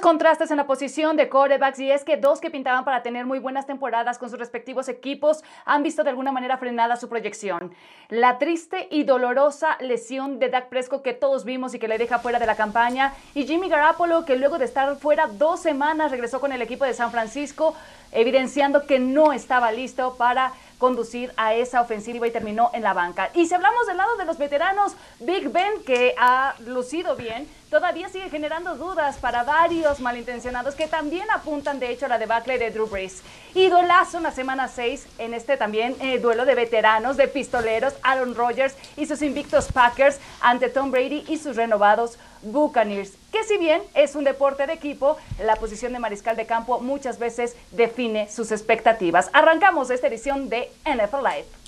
Contrastes en la posición de quarterbacks y es que dos que pintaban para tener muy buenas temporadas con sus respectivos equipos han visto de alguna manera frenada su proyección. La triste y dolorosa lesión de Dak Prescott que todos vimos y que le deja fuera de la campaña y Jimmy Garoppolo que luego de estar fuera dos semanas regresó con el equipo de San Francisco evidenciando que no estaba listo para conducir a esa ofensiva y terminó en la banca. Y si hablamos del lado de los veteranos, Big Ben, que ha lucido bien, todavía sigue generando dudas para varios malintencionados que también apuntan de hecho a la debacle de Drew Brees. Idolazo en la semana 6 en este también eh, duelo de veteranos, de pistoleros, Aaron Rodgers y sus invictos Packers ante Tom Brady y sus renovados Buccaneers, que si bien es un deporte de equipo, la posición de mariscal de campo muchas veces define sus expectativas. Arrancamos esta edición de NFL Live.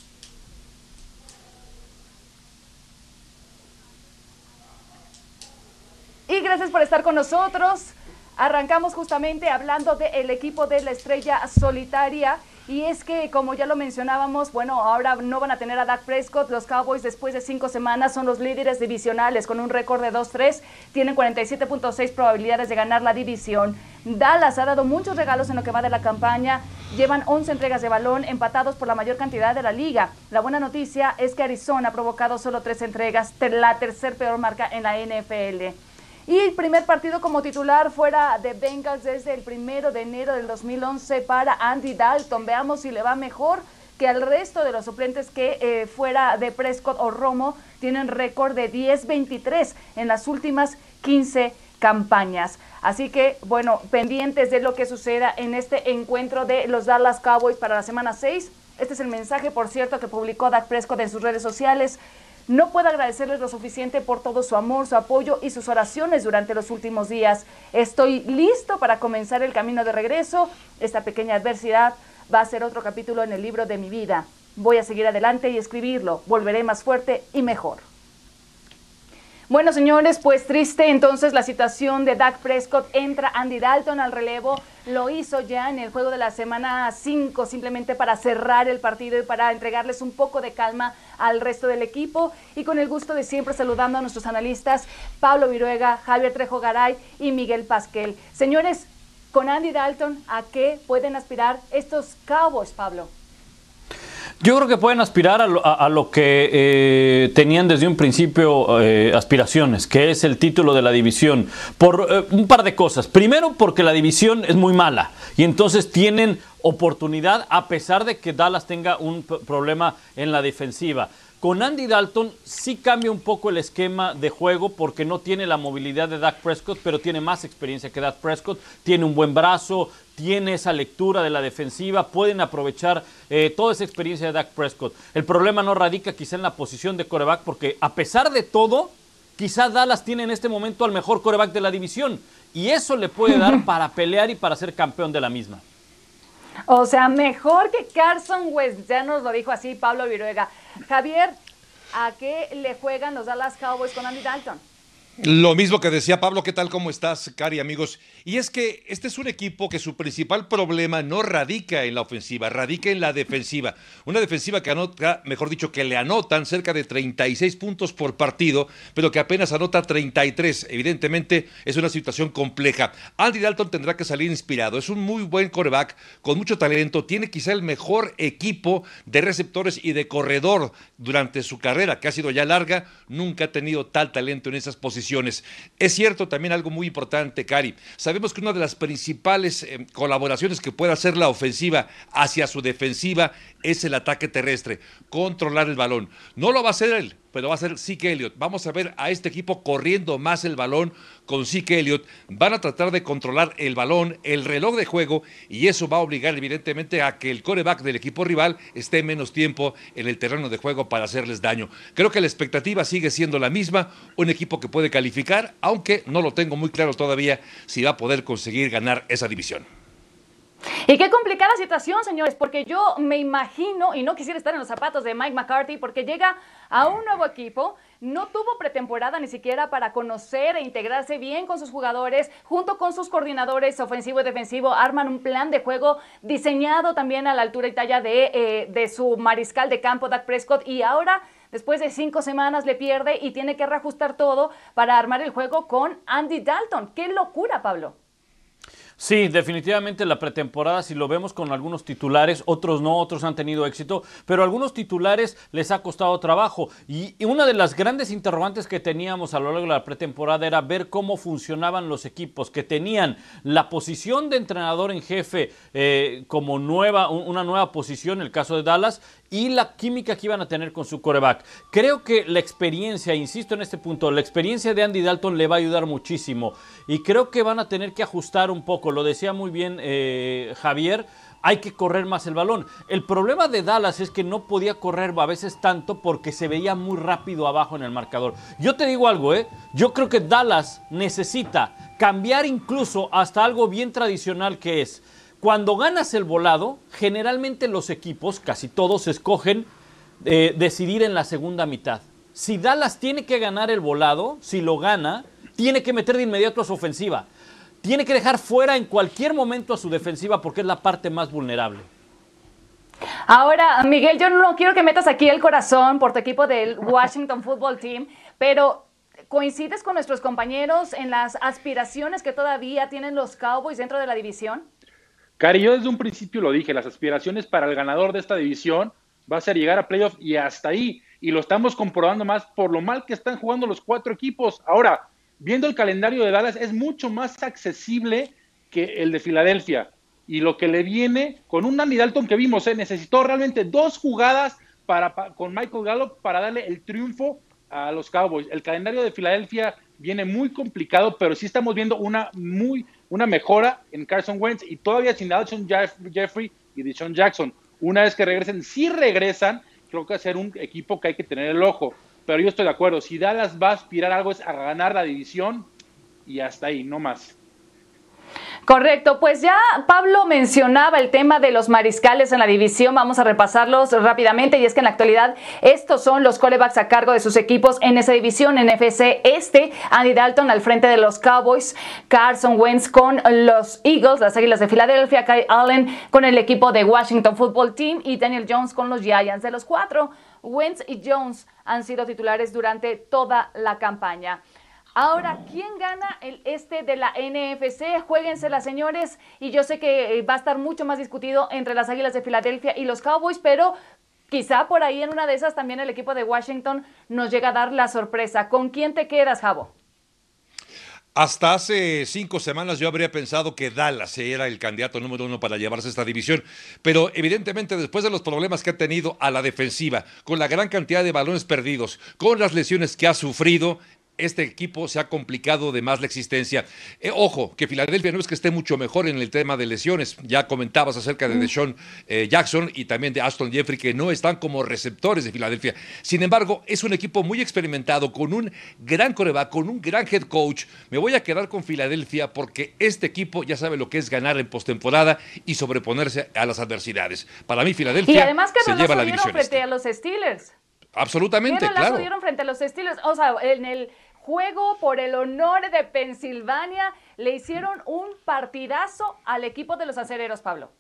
Y gracias por estar con nosotros. Arrancamos justamente hablando del equipo de la estrella solitaria y es que, como ya lo mencionábamos, bueno, ahora no van a tener a Dak Prescott. Los Cowboys, después de cinco semanas, son los líderes divisionales con un récord de 2-3. Tienen 47.6 probabilidades de ganar la división. Dallas ha dado muchos regalos en lo que va de la campaña. Llevan 11 entregas de balón, empatados por la mayor cantidad de la liga. La buena noticia es que Arizona ha provocado solo tres entregas, la tercer peor marca en la NFL. Y el primer partido como titular fuera de Bengals desde el primero de enero del 2011 para Andy Dalton. Veamos si le va mejor que al resto de los suplentes que eh, fuera de Prescott o Romo tienen récord de 10-23 en las últimas 15 campañas. Así que, bueno, pendientes de lo que suceda en este encuentro de los Dallas Cowboys para la semana 6. Este es el mensaje, por cierto, que publicó Dak Prescott en sus redes sociales. No puedo agradecerles lo suficiente por todo su amor, su apoyo y sus oraciones durante los últimos días. Estoy listo para comenzar el camino de regreso. Esta pequeña adversidad va a ser otro capítulo en el libro de mi vida. Voy a seguir adelante y escribirlo. Volveré más fuerte y mejor. Bueno, señores, pues triste entonces la situación de Dak Prescott. Entra Andy Dalton al relevo. Lo hizo ya en el juego de la semana 5, simplemente para cerrar el partido y para entregarles un poco de calma al resto del equipo. Y con el gusto de siempre saludando a nuestros analistas, Pablo Viruega, Javier Trejo Garay y Miguel Pasquel. Señores, con Andy Dalton, ¿a qué pueden aspirar estos Cowboys, Pablo? Yo creo que pueden aspirar a lo, que eh, tenían desde un principio eh, aspiraciones, que es el título de la división, por eh, un par de cosas. Primero, porque la división es muy mala y entonces tienen oportunidad a pesar de que Dallas tenga un problema en la defensiva. Con Andy Dalton sí cambia un poco el esquema de juego porque no tiene la movilidad de Dak Prescott, pero tiene más experiencia que Dak Prescott, tiene un buen brazo, tiene esa lectura de la defensiva, pueden aprovechar eh, toda esa experiencia de Dak Prescott. El problema no radica quizá en la posición de coreback porque a pesar de todo, quizá Dallas tiene en este momento al mejor coreback de la división y eso le puede dar para pelear y para ser campeón de la misma. O sea, mejor que Carson West, ya nos lo dijo así Pablo Viruega. Javier, ¿a qué le juegan los Dallas Cowboys con Andy Dalton? Lo mismo que decía Pablo, ¿qué tal? ¿Cómo estás, Cari, amigos? Y es que este es un equipo que su principal problema no radica en la ofensiva, radica en la defensiva. Una defensiva que anota, mejor dicho, que le anotan cerca de 36 puntos por partido, pero que apenas anota 33. Evidentemente es una situación compleja. Andy Dalton tendrá que salir inspirado. Es un muy buen coreback, con mucho talento. Tiene quizá el mejor equipo de receptores y de corredor durante su carrera, que ha sido ya larga. Nunca ha tenido tal talento en esas posiciones es cierto también algo muy importante, Cari. Sabemos que una de las principales eh, colaboraciones que puede hacer la ofensiva hacia su defensiva es el ataque terrestre, controlar el balón. No lo va a hacer él, pero va a ser Zeke Elliott. Vamos a ver a este equipo corriendo más el balón con Zeke Elliott. Van a tratar de controlar el balón, el reloj de juego, y eso va a obligar evidentemente a que el coreback del equipo rival esté menos tiempo en el terreno de juego para hacerles daño. Creo que la expectativa sigue siendo la misma, un equipo que puede calificar, aunque no lo tengo muy claro todavía si va a poder conseguir ganar esa división. Y qué complicada situación, señores, porque yo me imagino, y no quisiera estar en los zapatos de Mike McCarthy, porque llega a un nuevo equipo, no tuvo pretemporada ni siquiera para conocer e integrarse bien con sus jugadores, junto con sus coordinadores ofensivo y defensivo, arman un plan de juego diseñado también a la altura y talla de, eh, de su mariscal de campo, Dak Prescott, y ahora después de cinco semanas le pierde y tiene que reajustar todo para armar el juego con Andy Dalton. ¡Qué locura, Pablo! Sí, definitivamente la pretemporada, si lo vemos con algunos titulares, otros no, otros han tenido éxito, pero a algunos titulares les ha costado trabajo. Y, una de las grandes interrogantes que teníamos a lo largo de la pretemporada era ver cómo funcionaban los equipos que tenían la posición de entrenador en jefe eh, como nueva, una nueva posición, el caso de Dallas, y la química que iban a tener con su coreback. Creo que la experiencia, insisto en este punto, la experiencia de Andy Dalton le va a ayudar muchísimo y creo que van a tener que ajustar un poco, lo decía muy bien eh, Javier, hay que correr más el balón. El problema de Dallas es que no podía correr a veces tanto porque se veía muy rápido abajo en el marcador. Yo te digo algo, ¿eh? Yo creo que Dallas necesita cambiar incluso hasta algo bien tradicional que es cuando ganas el volado, generalmente los equipos, casi todos, escogen eh, decidir en la segunda mitad. Si Dallas tiene que ganar el volado, si lo gana, tiene que meter de inmediato a su ofensiva. Tiene que dejar fuera en cualquier momento a su defensiva porque es la parte más vulnerable. Ahora, Miguel, yo no quiero que metas aquí el corazón por tu equipo del Washington Football Team, pero ¿coincides con nuestros compañeros en las aspiraciones que todavía tienen los Cowboys dentro de la división? Cari, yo desde un principio lo dije, las aspiraciones para el ganador de esta división va a ser llegar a playoff y hasta ahí. Y lo estamos comprobando más por lo mal que están jugando los cuatro equipos. Ahora, viendo el calendario de Dallas, es mucho más accesible que el de Filadelfia. Y lo que le viene con un Andy Dalton que vimos, ¿eh? necesitó realmente dos jugadas para, con Michael Gallup para darle el triunfo a los Cowboys. El calendario de Filadelfia viene muy complicado, pero sí estamos viendo una muy una mejora en Carson Wentz y todavía sin Alshon Jeffrey y Deshaun Jackson. Una vez que regresen, si regresan, creo que va a ser un equipo que hay que tener el ojo. Pero yo estoy de acuerdo, si Dallas va a aspirar algo es a ganar la división y hasta ahí, no más. Correcto, pues ya Pablo mencionaba el tema de los mariscales en la división, vamos a repasarlos rápidamente y es que en la actualidad estos son los corebacks a cargo de sus equipos en esa división, en FC este, Andy Dalton al frente de los Cowboys, Carson Wentz con los Eagles, las Águilas de Filadelfia, Kyle Allen con el equipo de Washington Football Team y Daniel Jones con los Giants de los cuatro. Wentz y Jones han sido titulares durante toda la campaña. Ahora, ¿quién gana el este de la NFC? Jueguensela, señores. Y yo sé que eh, va a estar mucho más discutido entre las Águilas de Filadelfia y los Cowboys, pero quizá por ahí en una de esas también el equipo de Washington nos llega a dar la sorpresa. ¿Con quién te quedas, Javo? Hasta hace cinco semanas yo habría pensado que Dallas era el candidato número uno para llevarse esta división, pero evidentemente después de los problemas que ha tenido a la defensiva, con la gran cantidad de balones perdidos, con las lesiones que ha sufrido, este equipo se ha complicado de más la existencia. Eh, ojo, que Filadelfia no es que esté mucho mejor en el tema de lesiones. Ya comentabas acerca de Deshaun eh, Jackson y también de Aston Jeffrey, que no están como receptores de Filadelfia. Sin embargo, es un equipo muy experimentado, con un gran coreback, con un gran head coach. Me voy a quedar con Filadelfia porque este equipo ya sabe lo que es ganar en postemporada y sobreponerse a las adversidades. Para mí, Filadelfia y además que se lleva la división. frente este. a los Steelers. Absolutamente, ¿Qué claro. dieron frente a los Steelers? O sea, en el juego por el honor de Pensilvania le hicieron un partidazo al equipo de los acereros, Pablo.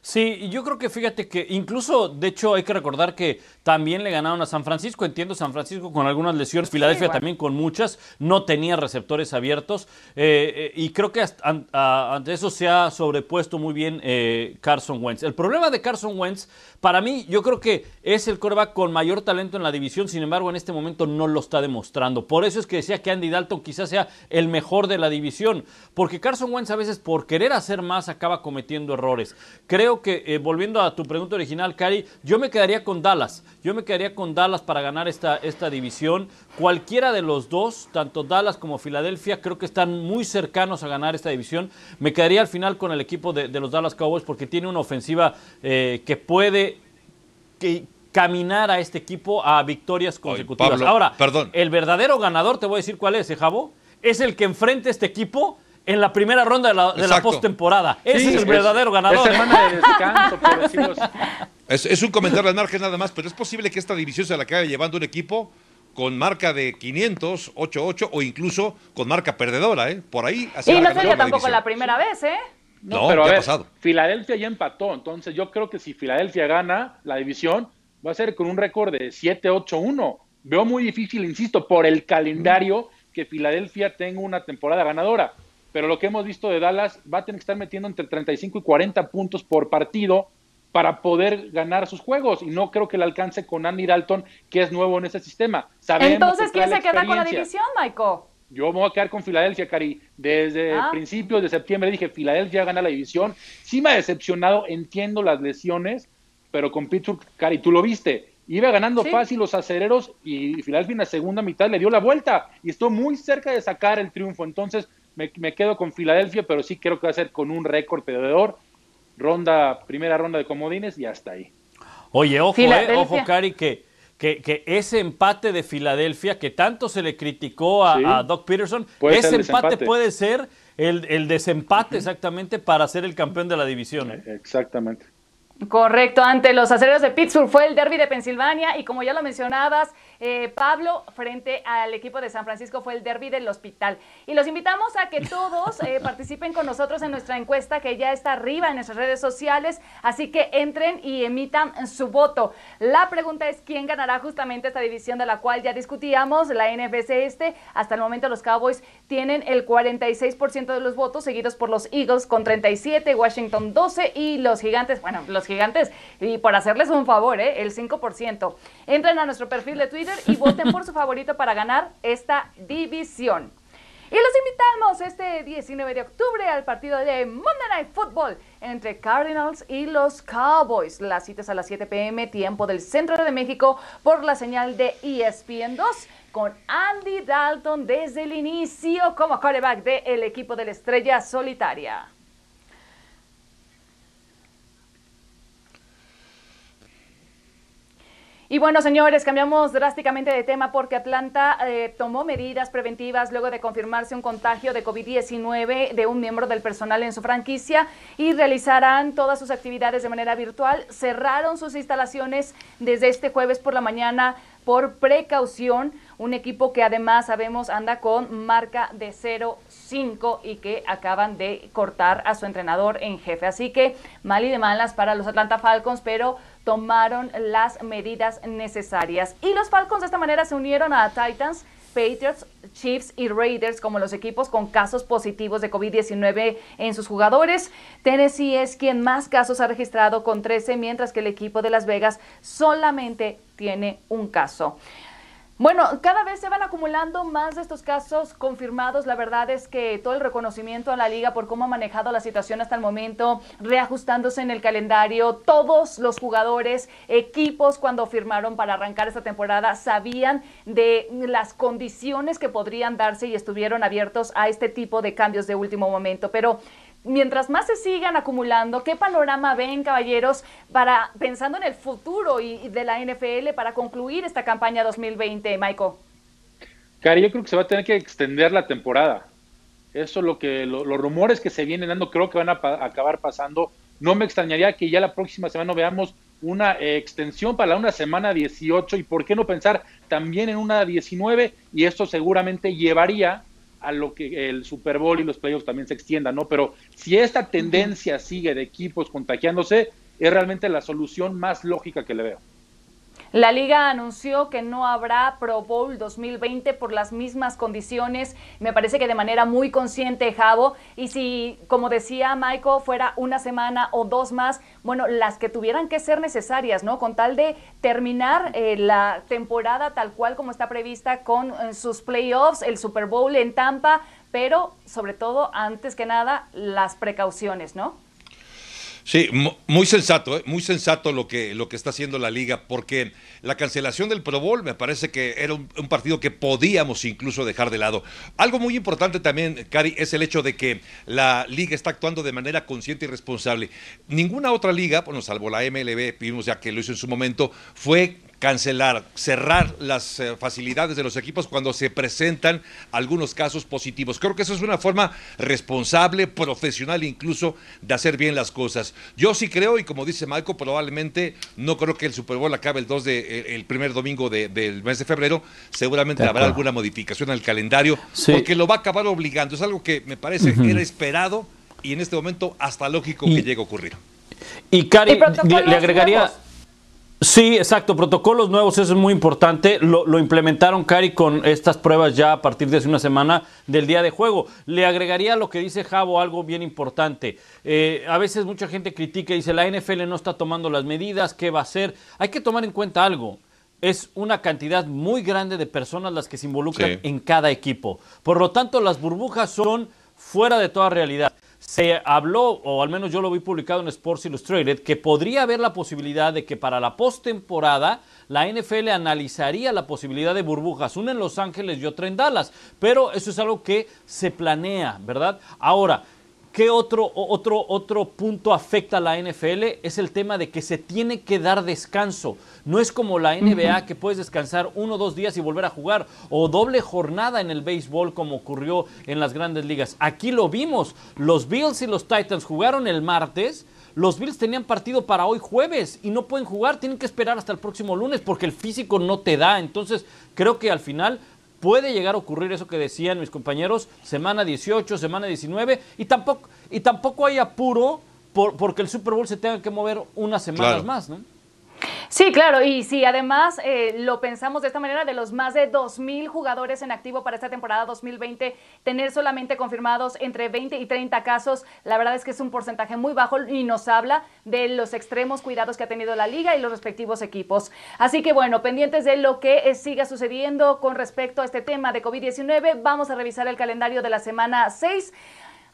Sí, yo creo que fíjate que incluso, de hecho, hay que recordar que también le ganaron a San Francisco. Entiendo, San Francisco con algunas lesiones, Filadelfia también con muchas, no tenía receptores abiertos. Eh, eh, y creo que ante eso se ha sobrepuesto muy bien eh, Carson Wentz. El problema de Carson Wentz, para mí, yo creo que es el coreback con mayor talento en la división, sin embargo, en este momento no lo está demostrando. Por eso es que decía que Andy Dalton quizás sea el mejor de la división, porque Carson Wentz a veces por querer hacer más acaba cometiendo errores. Creo que, eh, volviendo a tu pregunta original, Cari, yo me quedaría con Dallas. Yo me quedaría con Dallas para ganar esta, esta división. Cualquiera de los dos, tanto Dallas como Filadelfia, creo que están muy cercanos a ganar esta división. Me quedaría al final con el equipo de, los Dallas Cowboys porque tiene una ofensiva eh, que puede caminar a este equipo a victorias consecutivas. Ahora, perdón. el verdadero ganador, te voy a decir cuál es, ¿eh, Javo? Es el que enfrente este equipo en la primera ronda de la, de postemporada. Ese es el verdadero ganador. Es semana de descanso, es, un comentario al margen nada más, pero es posible que esta división se la acabe llevando un equipo con marca de 500, 8-8 o incluso con marca perdedora, ¿eh? Por ahí. y no sería tampoco la primera vez, ¿eh? No, pero ha pasado. Filadelfia ya empató, entonces yo creo que si Filadelfia gana la división, va a ser con un récord de 7-8-1. Veo muy difícil, insisto, por el calendario que Filadelfia tenga una temporada ganadora pero lo que hemos visto de Dallas va a tener que estar metiendo entre 35 y 40 puntos por partido para poder ganar sus juegos y no creo que le alcance con Andy Dalton, que es nuevo en ese sistema. Entonces, ¿quién se queda con la división, Michael? Yo me voy a quedar con Filadelfia, Cari. Desde ah. principios de septiembre dije, Filadelfia gana la división. Sí me ha decepcionado, entiendo las lesiones, pero con Pittsburgh, Cari, tú lo viste. Iba ganando fácil los acereros y Filadelfia en la segunda mitad le dio la vuelta y estuvo muy cerca de sacar el triunfo. Entonces me, quedo con Filadelfia, pero sí creo que va a ser con un récord perdedor. Ronda, primera ronda de comodines y hasta ahí. Oye, ojo, eh, ojo, Cari, que que, ese empate de Filadelfia, que tanto se le criticó a, Doc Peterson, ese empate puede ser el, el desempate exactamente para ser el campeón de la división. ¿eh? Exactamente. Correcto, ante los acereros de Pittsburgh fue el derby de Pensilvania y como ya lo mencionabas, eh, Pablo, frente al equipo de San Francisco, fue el derby del hospital. Y los invitamos a que todos eh, participen con nosotros en nuestra encuesta que ya está arriba en nuestras redes sociales, así que entren y emitan su voto. La pregunta es quién ganará justamente esta división de la cual ya discutíamos, la NFC este. Hasta el momento los Cowboys tienen el 46% de los votos, seguidos por los Eagles con 37, Washington 12 y los Gigantes, bueno, los Gigantes, y por hacerles un favor, ¿eh? el 5%. Entren a nuestro perfil de Twitter y voten por su favorito para ganar esta división. Y los invitamos este 19 de octubre al partido de Monday Night Football entre Cardinals y los Cowboys. Las citas a las 7 pm, tiempo del centro de México, por la señal de ESPN 2, con Andy Dalton desde el inicio como quarterback del equipo de la estrella solitaria. Y bueno, señores, cambiamos drásticamente de tema porque Atlanta eh, tomó medidas preventivas luego de confirmarse un contagio de COVID-19 de un miembro del personal en su franquicia y realizarán todas sus actividades de manera virtual. Cerraron sus instalaciones desde este jueves por la mañana por precaución. Un equipo que además sabemos anda con marca de 0-5 y que acaban de cortar a su entrenador en jefe. Así que mal y de malas para los Atlanta Falcons, pero tomaron las medidas necesarias. Y los Falcons de esta manera se unieron a Titans, Patriots, Chiefs y Raiders como los equipos con casos positivos de COVID-19 en sus jugadores. Tennessee es quien más casos ha registrado con 13, mientras que el equipo de Las Vegas solamente tiene un caso. Bueno, cada vez se van acumulando más de estos casos confirmados. La verdad es que todo el reconocimiento a la liga por cómo ha manejado la situación hasta el momento, reajustándose en el calendario, todos los jugadores, equipos cuando firmaron para arrancar esta temporada sabían de las condiciones que podrían darse y estuvieron abiertos a este tipo de cambios de último momento. Pero mientras más se sigan acumulando, ¿qué panorama ven, caballeros, para pensando en el futuro y, de la NFL para concluir esta campaña 2020, Michael? Cari, yo creo que se va a tener que extender la temporada. Eso es lo que los rumores que se vienen dando creo que van a, acabar pasando. No me extrañaría que ya la próxima semana veamos una extensión para una semana 18 y por qué no pensar también en una 19 y esto seguramente llevaría a lo que el Super Bowl y los playoffs también se extiendan, ¿no? Pero si esta tendencia sigue de equipos contagiándose, es realmente la solución más lógica que le veo. La liga anunció que no habrá Pro Bowl 2020 por las mismas condiciones, me parece que de manera muy consciente, Javo, y si, como decía Michael, fuera una semana o dos más, bueno, las que tuvieran que ser necesarias, ¿no? Con tal de terminar eh, la temporada tal cual como está prevista con eh, sus playoffs, el Super Bowl en Tampa, pero sobre todo, antes que nada, las precauciones, ¿no? Sí, muy sensato, ¿eh? muy sensato lo que, lo que está haciendo la liga, porque la cancelación del Pro Bowl me parece que era un, partido que podíamos incluso dejar de lado. Algo muy importante también, Cari, es el hecho de que la liga está actuando de manera consciente y responsable. Ninguna otra liga, bueno, salvo la MLB, vimos ya que lo hizo en su momento, fue cancelar, cerrar las eh, facilidades de los equipos cuando se presentan algunos casos positivos. Creo que eso es una forma responsable, profesional incluso, de hacer bien las cosas. Yo sí creo, y como dice Marco, probablemente no creo que el Super Bowl acabe el 2 de, el primer domingo del mes de febrero. Seguramente habrá alguna modificación al calendario, porque lo va a acabar obligando. Es algo que me parece que era esperado y en este momento hasta lógico que llegue a ocurrir. Y Cari, le, agregaría... Sí, exacto. Protocolos nuevos, eso es muy importante. Lo, implementaron, Cari, con estas pruebas ya a partir de hace una semana del día de juego. Le agregaría a lo que dice Javo algo bien importante. Eh, a veces mucha gente critica y dice, la NFL no está tomando las medidas, ¿qué va a hacer? Hay que tomar en cuenta algo. Es una cantidad muy grande de personas las que se involucran en cada equipo. Por lo tanto, las burbujas son fuera de toda realidad se habló, o al menos yo lo vi publicado en Sports Illustrated, que podría haber la posibilidad de que para la postemporada la NFL analizaría la posibilidad de burbujas, una en Los Ángeles y otra en Dallas, pero eso es algo que se planea, ¿verdad? Ahora, ¿Qué otro, otro, otro punto afecta a la NFL? Es el tema de que se tiene que dar descanso. No es como la NBA que puedes descansar uno o dos días y volver a jugar, o doble jornada en el béisbol como ocurrió en las grandes ligas. Aquí lo vimos. Los Bills y los Titans jugaron el martes. Los Bills tenían partido para hoy jueves y no pueden jugar, tienen que esperar hasta el próximo lunes porque el físico no te da. Entonces, creo que al final puede llegar a ocurrir eso que decían mis compañeros, semana 18, semana 19, y tampoco, y tampoco hay apuro por, porque el Super Bowl se tenga que mover unas semanas más, ¿no? Sí, claro, y si además eh, lo pensamos de esta manera, de los más de 2.000 jugadores en activo para esta temporada 2020, tener solamente confirmados entre 20 y 30 casos, la verdad es que es un porcentaje muy bajo y nos habla de los extremos cuidados que ha tenido la liga y los respectivos equipos. Así que bueno, pendientes de lo que siga sucediendo con respecto a este tema de COVID-19, vamos a revisar el calendario de la semana 6.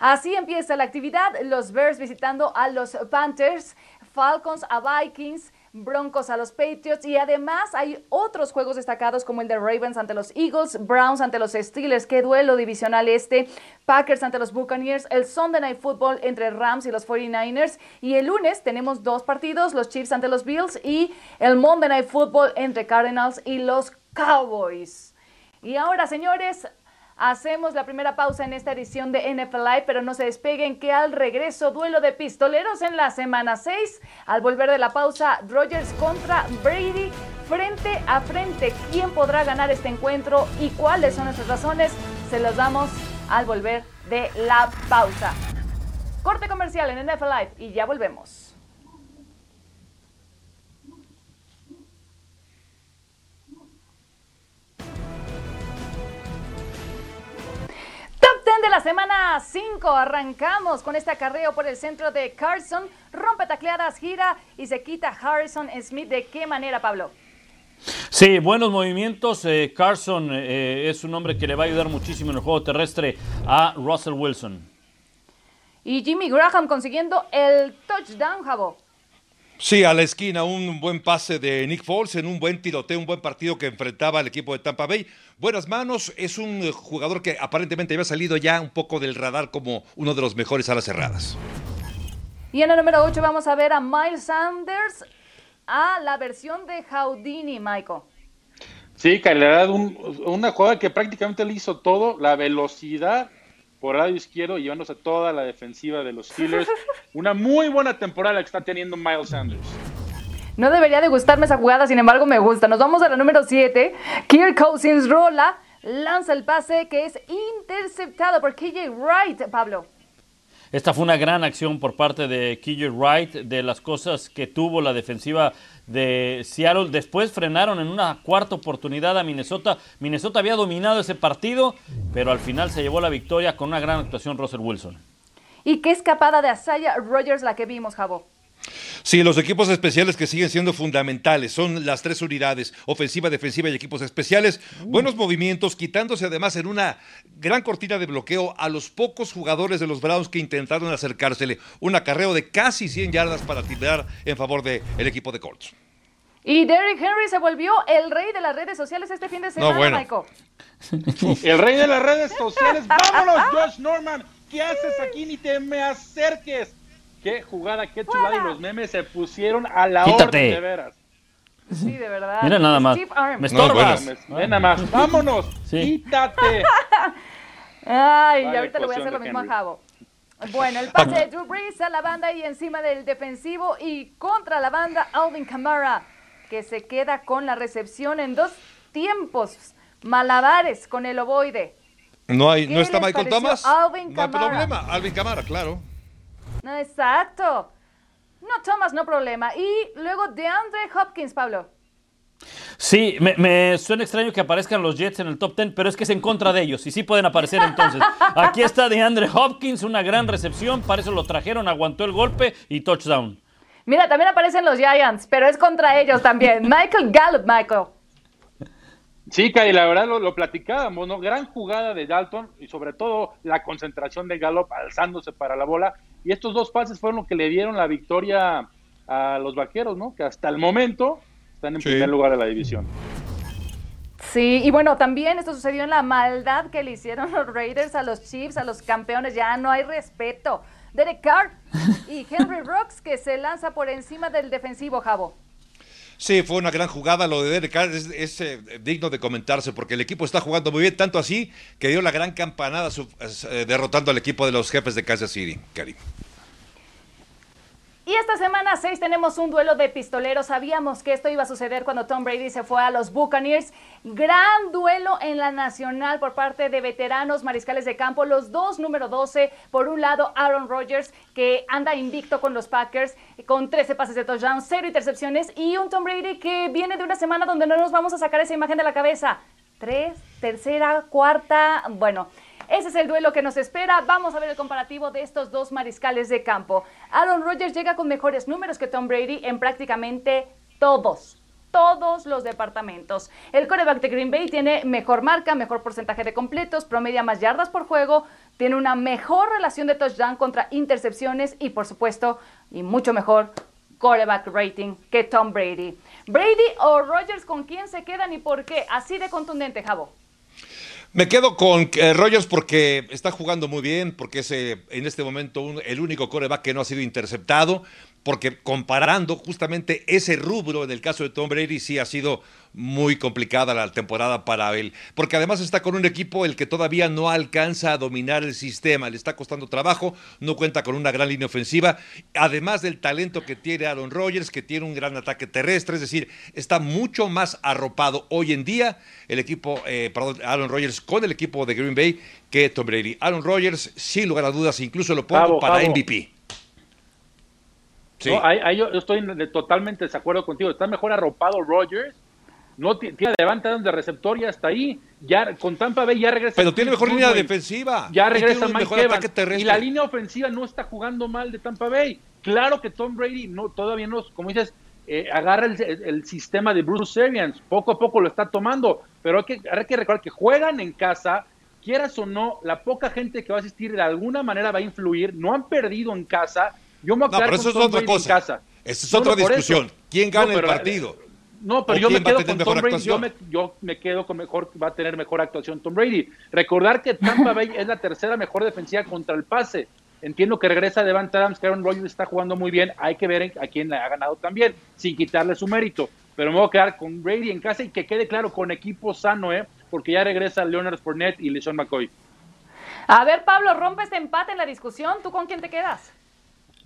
Así empieza la actividad, los Bears visitando a los Panthers, Falcons a Vikings, Broncos a los Patriots y además hay otros juegos destacados como el de Ravens ante los Eagles, Browns ante los Steelers, qué duelo divisional este, Packers ante los Buccaneers, el Sunday Night Football entre Rams y los 49ers y el lunes tenemos dos partidos, los Chiefs ante los Bills y el Monday Night Football entre Cardinals y los Cowboys. Y ahora, señores, Hacemos la primera pausa en esta edición de NFL Live, pero no se despeguen que al regreso duelo de pistoleros en la semana 6. Al volver de la pausa, Rogers contra Brady frente a frente. ¿Quién podrá ganar este encuentro y cuáles son nuestras razones? Se los damos al volver de la pausa. Corte comercial en NFL Live y ya volvemos. De la semana 5. Arrancamos con este acarreo por el centro de Carson. Rompe tacleadas, gira y se quita Harrison Smith. ¿De qué manera, Pablo? Sí, buenos movimientos. Eh, Carson eh, es un hombre que le va a ayudar muchísimo en el juego terrestre a Russell Wilson. Y Jimmy Graham consiguiendo el touchdown, Jabo. Sí, a la esquina, un buen pase de Nick Foles en un buen tiroteo, un buen partido que enfrentaba al equipo de Tampa Bay. Buenas manos, es un jugador que aparentemente había salido ya un poco del radar como uno de los mejores alas cerradas. Y en el número 8 vamos a ver a Miles Sanders a la versión de Houdini, Michael. Sí, que le ha una jugada que prácticamente le hizo todo, la velocidad por lado izquierdo, llevándose toda la defensiva de los Steelers. Una muy buena temporada que está teniendo Miles Sanders. No debería de gustarme esa jugada, sin embargo me gusta. Nos vamos a la número 7. Kirk Cousins rola, lanza el pase que es interceptado por KJ Wright, Pablo. Esta fue una gran acción por parte de KJ Wright, de las cosas que tuvo la defensiva de Seattle. Después frenaron en una cuarta oportunidad a Minnesota. Minnesota había dominado ese partido, pero al final se llevó la victoria con una gran actuación Russell Wilson. Y qué escapada de Asaya Rogers la que vimos, Jabo. Sí, los equipos especiales que siguen siendo fundamentales son las tres unidades, ofensiva, defensiva y equipos especiales. Buenos movimientos, quitándose además en una gran cortina de bloqueo a los pocos jugadores de los Browns que intentaron acercársele. Un acarreo de casi 100 yardas para tirar en favor del equipo de Colts. Y Derrick Henry se volvió el rey de las redes sociales este fin de semana, Michael. El rey de las redes sociales. ¡Vámonos, Josh Norman! ¿Qué haces aquí? Ni te me acerques. Qué jugada, qué chulada. Y los memes se pusieron a la orden, de veras. Sí, de verdad. Mira nada más. Me estorbas. Ven nada más. Vámonos. Quítate. Ay, y ahorita le voy a hacer lo mismo a Javo. Bueno, el pase de Drew Brees a la banda y encima del defensivo y contra la banda Alvin Kamara, que se queda con la recepción en dos tiempos. Malabares con el ovoide. No, hay, ¿no está Michael Thomas? Alvin no hay problema. Alvin Kamara, claro. No, exacto. No, Thomas, no problema. Y luego de Andre Hopkins, Pablo. Sí, me, suena extraño que aparezcan los Jets en el top 10, pero es que es en contra de ellos y sí pueden aparecer entonces. Aquí está DeAndre Hopkins, una gran recepción, para eso lo trajeron, aguantó el golpe y touchdown. Mira, también aparecen los Giants, pero es contra ellos también. Michael Gallup, Michael. Sí, y la verdad lo, platicábamos, ¿no? Gran jugada de Dalton y sobre todo la concentración de Gallup alzándose para la bola. Y estos dos pases fueron lo que le dieron la victoria a los vaqueros, ¿no? Que hasta el momento están en primer lugar de la división. Sí, y bueno, también esto sucedió en la maldad que le hicieron los Raiders a los Chiefs, a los campeones. Ya no hay respeto. Derek Carr y Henry Rocks que se lanza por encima del defensivo Jabo. Sí, fue una gran jugada. Lo de Derek es, eh, digno de comentarse porque el equipo está jugando muy bien, tanto así que dio la gran campanada eh, derrotando al equipo de los jefes de Kansas City, Karim. Y esta semana 6 tenemos un duelo de pistoleros. Sabíamos que esto iba a suceder cuando Tom Brady se fue a los Buccaneers. Gran duelo en la nacional por parte de veteranos mariscales de campo. Los dos número 12. Por un lado, Aaron Rodgers, que anda invicto con los Packers, con 13 pases de touchdown, 0 intercepciones. Y un Tom Brady que viene de una semana donde no nos vamos a sacar esa imagen de la cabeza. Tres, tercera, cuarta. Bueno. Ese es el duelo que nos espera. Vamos a ver el comparativo de estos dos mariscales de campo. Aaron Rodgers llega con mejores números que Tom Brady en prácticamente todos todos los departamentos. El coreback de Green Bay tiene mejor marca, mejor porcentaje de completos, promedia más yardas por juego, tiene una mejor relación de touchdown contra intercepciones y por supuesto, y mucho mejor coreback rating que Tom Brady. Brady o Rodgers, ¿con quién se quedan y por qué? Así de contundente, Javo. Me quedo con eh, Rogers porque está jugando muy bien, porque es eh, en este momento el único coreback que no ha sido interceptado porque comparando justamente ese rubro en el caso de Tom Brady sí ha sido muy complicada la temporada para él, porque además está con un equipo el que todavía no alcanza a dominar el sistema, le está costando trabajo, no cuenta con una gran línea ofensiva, además del talento que tiene Aaron Rodgers, que tiene un gran ataque terrestre, es decir, está mucho más arropado hoy en día el equipo, eh, perdón, Aaron Rodgers con el equipo de Green Bay que Tom Brady. Aaron Rodgers, sin lugar a dudas, incluso lo pongo para MVP. Ahí, yo estoy totalmente de acuerdo contigo. Está mejor arropado Rogers. No tiene levanta de receptor y hasta ahí. Ya con Tampa Bay ya regresa. Pero tiene mejor línea defensiva. Ya regresa Mike mejor Evans, Y la línea ofensiva no está jugando mal de Tampa Bay. Claro que Tom Brady no todavía no, como dices, eh, agarra el, sistema de Bruce Arians. Poco a poco lo está tomando. Pero hay que, hay que recordar que juegan en casa. Quieras o no, la poca gente que va a asistir de alguna manera va a influir. No han perdido en casa yo me no, pero eso es otra cosa. Casa. Esa es otra discusión. ¿Quién gana el partido? No, pero yo me quedo con Tom Brady. Yo me, quedo con mejor, va a tener mejor actuación Tom Brady. Recordar que Tampa Bay es la tercera mejor defensiva contra el pase. Entiendo que regresa Devante Adams, que Aaron Rodgers está jugando muy bien. Hay que ver a quién le ha ganado también, sin quitarle su mérito. Pero me voy a quedar con Brady en casa y que quede claro, con equipo sano, ¿eh? Porque ya regresa Leonard Fournette y LeSean McCoy. A ver, Pablo, rompe este empate en la discusión. ¿Tú con quién te quedas?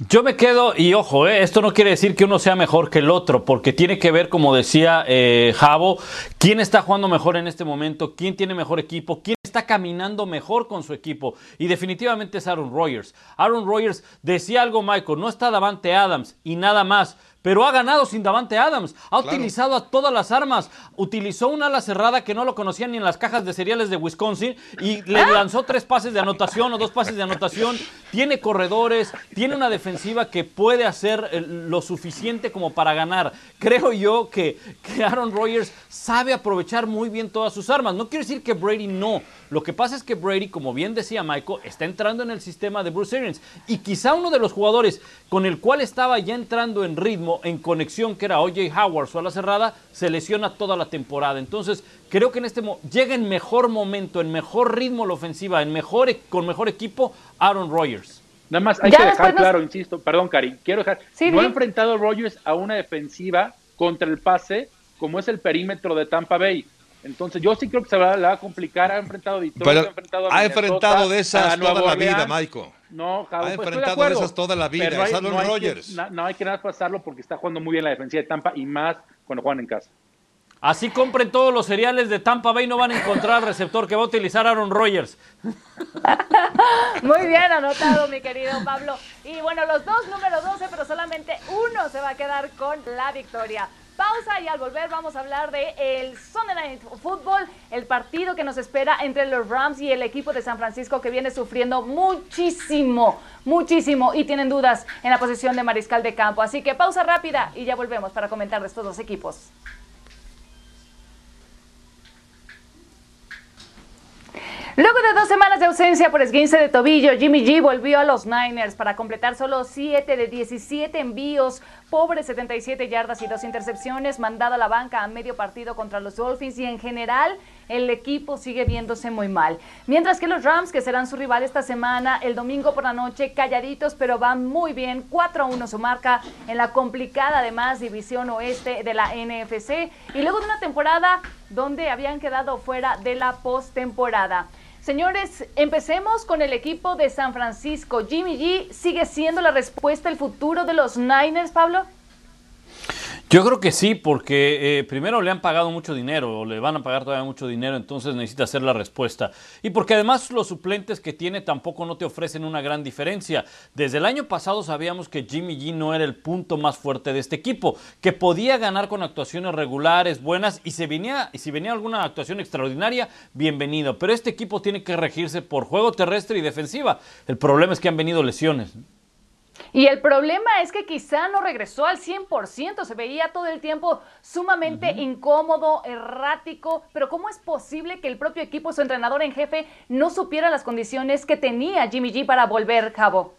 Yo me quedo, y ojo, eh, esto no quiere decir que uno sea mejor que el otro, porque tiene que ver, como decía eh, Javo, quién está jugando mejor en este momento, quién tiene mejor equipo, quién está caminando mejor con su equipo. Y definitivamente es Aaron Rodgers. Aaron Rodgers decía algo, Michael, no está Davante Adams y nada más pero ha ganado sin Davante Adams. Ha utilizado a todas las armas. Utilizó una ala cerrada que no lo conocían ni en las cajas de cereales de Wisconsin y le ah. lanzó tres pases de anotación o dos pases de anotación. Tiene corredores, tiene una defensiva que puede hacer eh, lo suficiente como para ganar. Creo yo que, que Aaron Rodgers sabe aprovechar muy bien todas sus armas. No quiero decir que Brady no. Lo que pasa es que Brady, como bien decía Michael, está entrando en el sistema de Bruce Arians. Y quizá uno de los jugadores con el cual estaba ya entrando en ritmo, en conexión, que era OJ Howard, su ala cerrada, se lesiona toda la temporada. Entonces, creo que en este llega en mejor momento, en mejor ritmo la ofensiva, en mejor, e, con mejor equipo, Aaron Rodgers. Nada más hay que dejar claro, insisto, perdón, Cari, quiero dejar. no ha enfrentado a Rodgers a una defensiva contra el pase como es el perímetro de Tampa Bay. Entonces, yo sí creo que se va, va a complicar. Ha enfrentado a Detroit, ha enfrentado a Ha enfrentado de esas toda la vida, Michael. No, Ha pues, enfrentado de, esas toda la vida. es no, Hay que, no, hay que nada pasarlo porque está jugando muy bien la defensiva de Tampa y más cuando juegan en casa. Así compren todos los cereales de Tampa Bay, no van a encontrar el receptor que va a utilizar Aaron Rodgers. Muy bien anotado, mi querido Pablo. Y bueno, los dos número 12, pero solamente uno se va a quedar con la victoria. Pausa y al volver vamos a hablar de el Sunday Night Football, el partido que nos espera entre los Rams y el equipo de San Francisco que viene sufriendo muchísimo, muchísimo y tienen dudas en la posición de mariscal de campo. Así que pausa rápida y ya volvemos para comentar de estos dos equipos. Luego de dos semanas de ausencia por esguince de tobillo, Jimmy G volvió a los Niners para completar solo 7 de 17 envíos, pobres 77 yardas y dos intercepciones, mandado a la banca a medio partido contra los Dolphins y en general el equipo sigue viéndose muy mal. Mientras que los Rams, que serán su rival esta semana, el domingo por la noche, calladitos, pero van muy bien, 4 a 1 su marca en la complicada además división oeste de la NFC y luego de una temporada donde habían quedado fuera de la postemporada. Señores, empecemos con el equipo de San Francisco. Jimmy G sigue siendo la respuesta al futuro de los Niners, Pablo. Yo creo que sí, porque eh, primero le han pagado mucho dinero, o le van a pagar todavía mucho dinero, entonces necesita hacer la respuesta. Y porque además los suplentes que tiene tampoco no te ofrecen una gran diferencia. Desde el año pasado sabíamos que Jimmy G no era el punto más fuerte de este equipo, que podía ganar con actuaciones regulares, buenas, y, se venía, y si venía alguna actuación extraordinaria, bienvenido. Pero este equipo tiene que regirse por juego terrestre y defensiva. El problema es que han venido lesiones. Y el problema es que quizá no regresó al 100%, se veía todo el tiempo sumamente incómodo, errático, pero ¿cómo es posible que el propio equipo, su entrenador en jefe, no supiera las condiciones que tenía Jimmy G para volver cabo?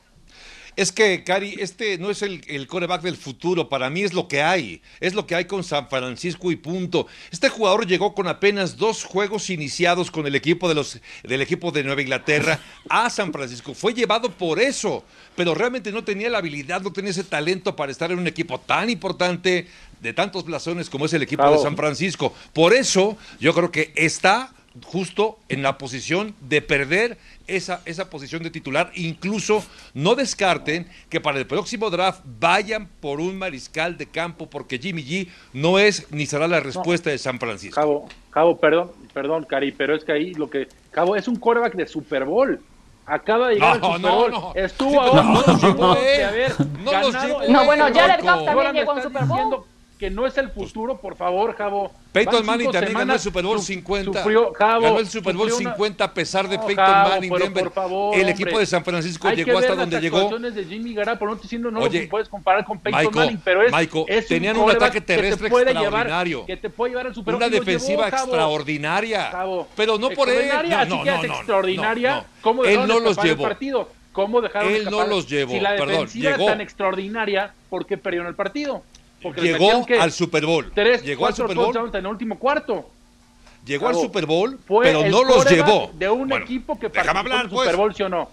Es que, Cari, este no es el, el, coreback del futuro. Para mí es lo que hay. Es lo que hay con San Francisco y punto. Este jugador llegó con apenas dos juegos iniciados con el equipo de los, del equipo de Nueva Inglaterra a San Francisco. Fue llevado por eso. Pero realmente no tenía la habilidad, no tenía ese talento para estar en un equipo tan importante, de tantos blasones como es el equipo de San Francisco. Por eso yo creo que está justo en la posición de perder esa, esa posición de titular. Incluso no descarten que para el próximo draft vayan por un mariscal de campo, porque Jimmy G no es ni será la respuesta no. de San Francisco. Cabo, Cabo, perdón, perdón, Cari, pero es que ahí lo que. Cabo es un quarterback de Super Bowl. Acaba de llegar no, al Super Bowl. No, Estuvo a no, unos no, no No, bueno, eh, Jared. Goff también llegó a un Super Bowl. Que no es el futuro, por favor, Jabo. Peyton Manning también ganó el Super Bowl su- 50. sufrió- Jabo, ganó el Super Bowl sufrió una- 50 a pesar de No, Peyton Manning. Denver. por favor, el hombre. equipo de San Francisco Hay llegó hasta donde llegó. actuaciones de Jimmy Garoppolo, no diciendo no Oye, lo puedes comparar con Peyton Michael, Manning, pero es, Michael, es tenían un ataque que te terrestre extraordinario. Llevar, que te puede llevar al Super Bowl Una defensiva llevó, extraordinaria. Pero no por él. No, no, no, extraordinaria. ¿Cómo Él no los llevó. partido? ¿Cómo dejaron Él no los llevó, Si la perdón, defensiva tan extraordinaria, ¿por qué perdieron el partido? Porque Llegó al Super Bowl. Tres, Llegó al Super Bowl. en el último cuarto. Llegó al Super Bowl, Fue pero no los llevó. De un Bueno, equipo que participó hablar, en el pues. Super Bowl, ¿sí o no?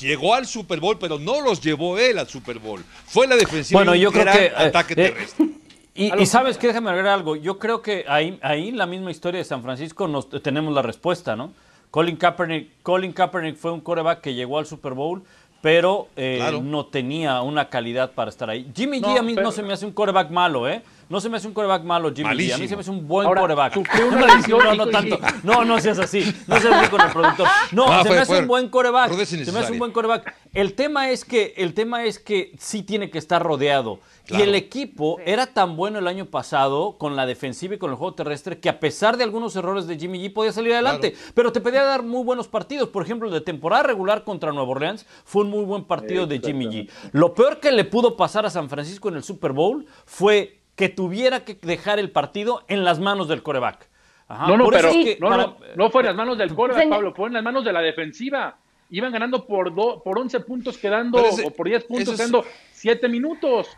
Llegó al Super Bowl, pero no los llevó él al Super Bowl. Fue la defensiva Bueno, yo creo gran que, eh, ataque eh, terrestre. Y, sabes que- qué, déjame agregar algo. Yo creo que ahí, ahí en la misma historia de San Francisco nos, tenemos la respuesta, ¿no? Colin Kaepernick, Colin Kaepernick fue un coreback que llegó al Super Bowl, pero eh, Claro. no tenía una calidad para estar ahí. Jimmy No, G a mí pero- no se me hace un coreback malo, ¿eh? No se me hace un coreback malo, Jimmy G. A mí se me hace un buen Ahora, coreback. una no, lesión no, y- no y- tanto. No, no seas así. No seas así con el productor. No, Ah, se fue- me hace fue un buen coreback. Se me hace un buen coreback. El tema es que, el tema es que sí tiene que estar rodeado. Claro. Y el equipo era tan bueno el año pasado con la defensiva y con el juego terrestre que a pesar de algunos errores de Jimmy G podía salir adelante. Pero te podía dar muy buenos partidos. Por ejemplo, el de temporada regular contra Nueva Orleans fue un muy buen partido de Jimmy G. Lo peor que le pudo pasar a San Francisco en el Super Bowl fue que tuviera que dejar el partido en las manos del coreback. Ajá, No, no, pero es que no, para- no, no fue en las manos del Señor- Pablo, fue en las manos de la defensiva. Iban ganando por do, por 11 puntos quedando, ese- o por 10 puntos es- quedando 7 minutos.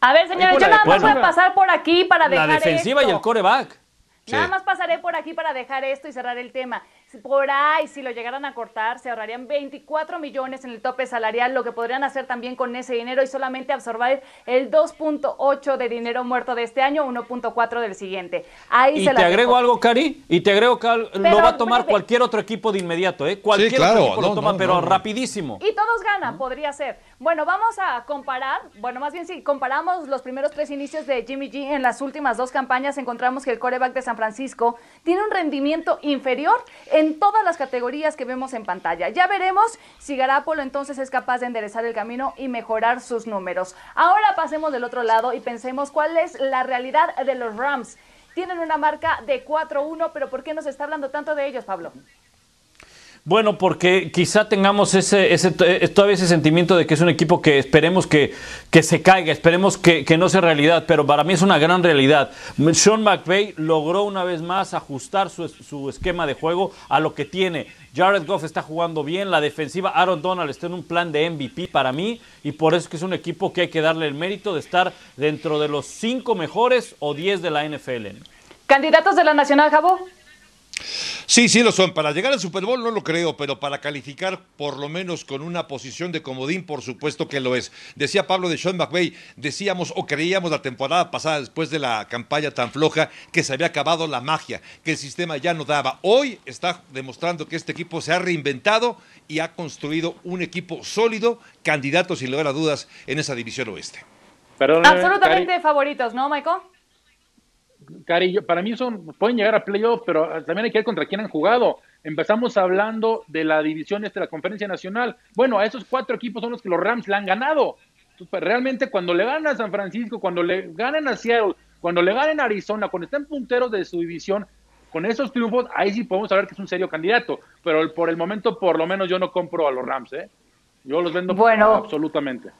A ver, señores, yo la nada más voy a defensiva. pasar por aquí para la dejar defensiva y esto. el coreback. Nada Sí. más pasaré por aquí para dejar esto y cerrar el tema. Por ahí, si lo llegaran a cortar, se ahorrarían 24 millones en el tope salarial, lo que podrían hacer también con ese dinero y solamente absorber el 2.8 de dinero muerto de este año, 1.4 del siguiente. Ahí y te agrego algo, Cari, y te agrego que lo va a tomar cualquier otro equipo de inmediato, ¿eh? Cualquier otro equipo lo toma, pero rapidísimo. Y todos ganan, podría ser. Bueno, vamos a comparar, bueno, más bien si comparamos los primeros tres inicios de Jimmy G en las últimas dos campañas, encontramos que el coreback de San Francisco tiene un rendimiento inferior en todas las categorías que vemos en pantalla. Ya veremos si Garapolo entonces es capaz de enderezar el camino y mejorar sus números. Ahora pasemos del otro lado y pensemos cuál es la realidad de los Rams. Tienen una marca de 4-1, pero ¿por qué nos está hablando tanto de ellos, Pablo? Bueno, porque quizá tengamos ese, ese, eh, todavía ese sentimiento de que es un equipo que esperemos que, que se caiga, esperemos que, no sea realidad, pero para mí es una gran realidad. Sean McVay logró una vez más ajustar su, su esquema de juego a lo que tiene. Jared Goff está jugando bien, la defensiva Aaron Donald está en un plan de MVP para mí y por eso es que es un equipo que hay que darle el mérito de estar dentro de los cinco mejores o diez de la NFL. ¿Candidatos de la Nacional, Jabo? Sí, sí lo son. Para llegar al Super Bowl no lo creo, pero para calificar por lo menos con una posición de comodín, por supuesto que lo es. Decía Pablo de Sean McVay, decíamos o creíamos la temporada pasada, después de la campaña tan floja, que se había acabado la magia, que el sistema ya no daba. Hoy está demostrando que este equipo se ha reinventado y ha construido un equipo sólido, candidato sin lugar a dudas en esa división oeste. Absolutamente favoritos, ¿no, Michael? Cari, para mí son, pueden llegar a playoff, pero también hay que ver contra quién han jugado. Empezamos hablando de la división este de la Conferencia Nacional. Bueno, a esos cuatro equipos son los que los Rams le han ganado. Pues, realmente cuando le ganan a San Francisco, cuando le ganen a Seattle, cuando le ganen a Arizona, cuando estén punteros de su división, con esos triunfos, ahí sí podemos saber que es un serio candidato. Pero por el momento, por lo menos yo no compro a los Rams, ¿eh? Yo los vendo bueno, absolutamente.